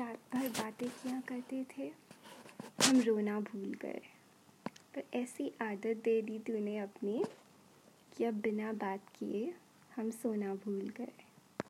रात भर बातें किया करते थे, हम रोना भूल गए। पर ऐसी आदत दे दी तूने अपनी कि अब बिना बात किए हम सोना भूल गए।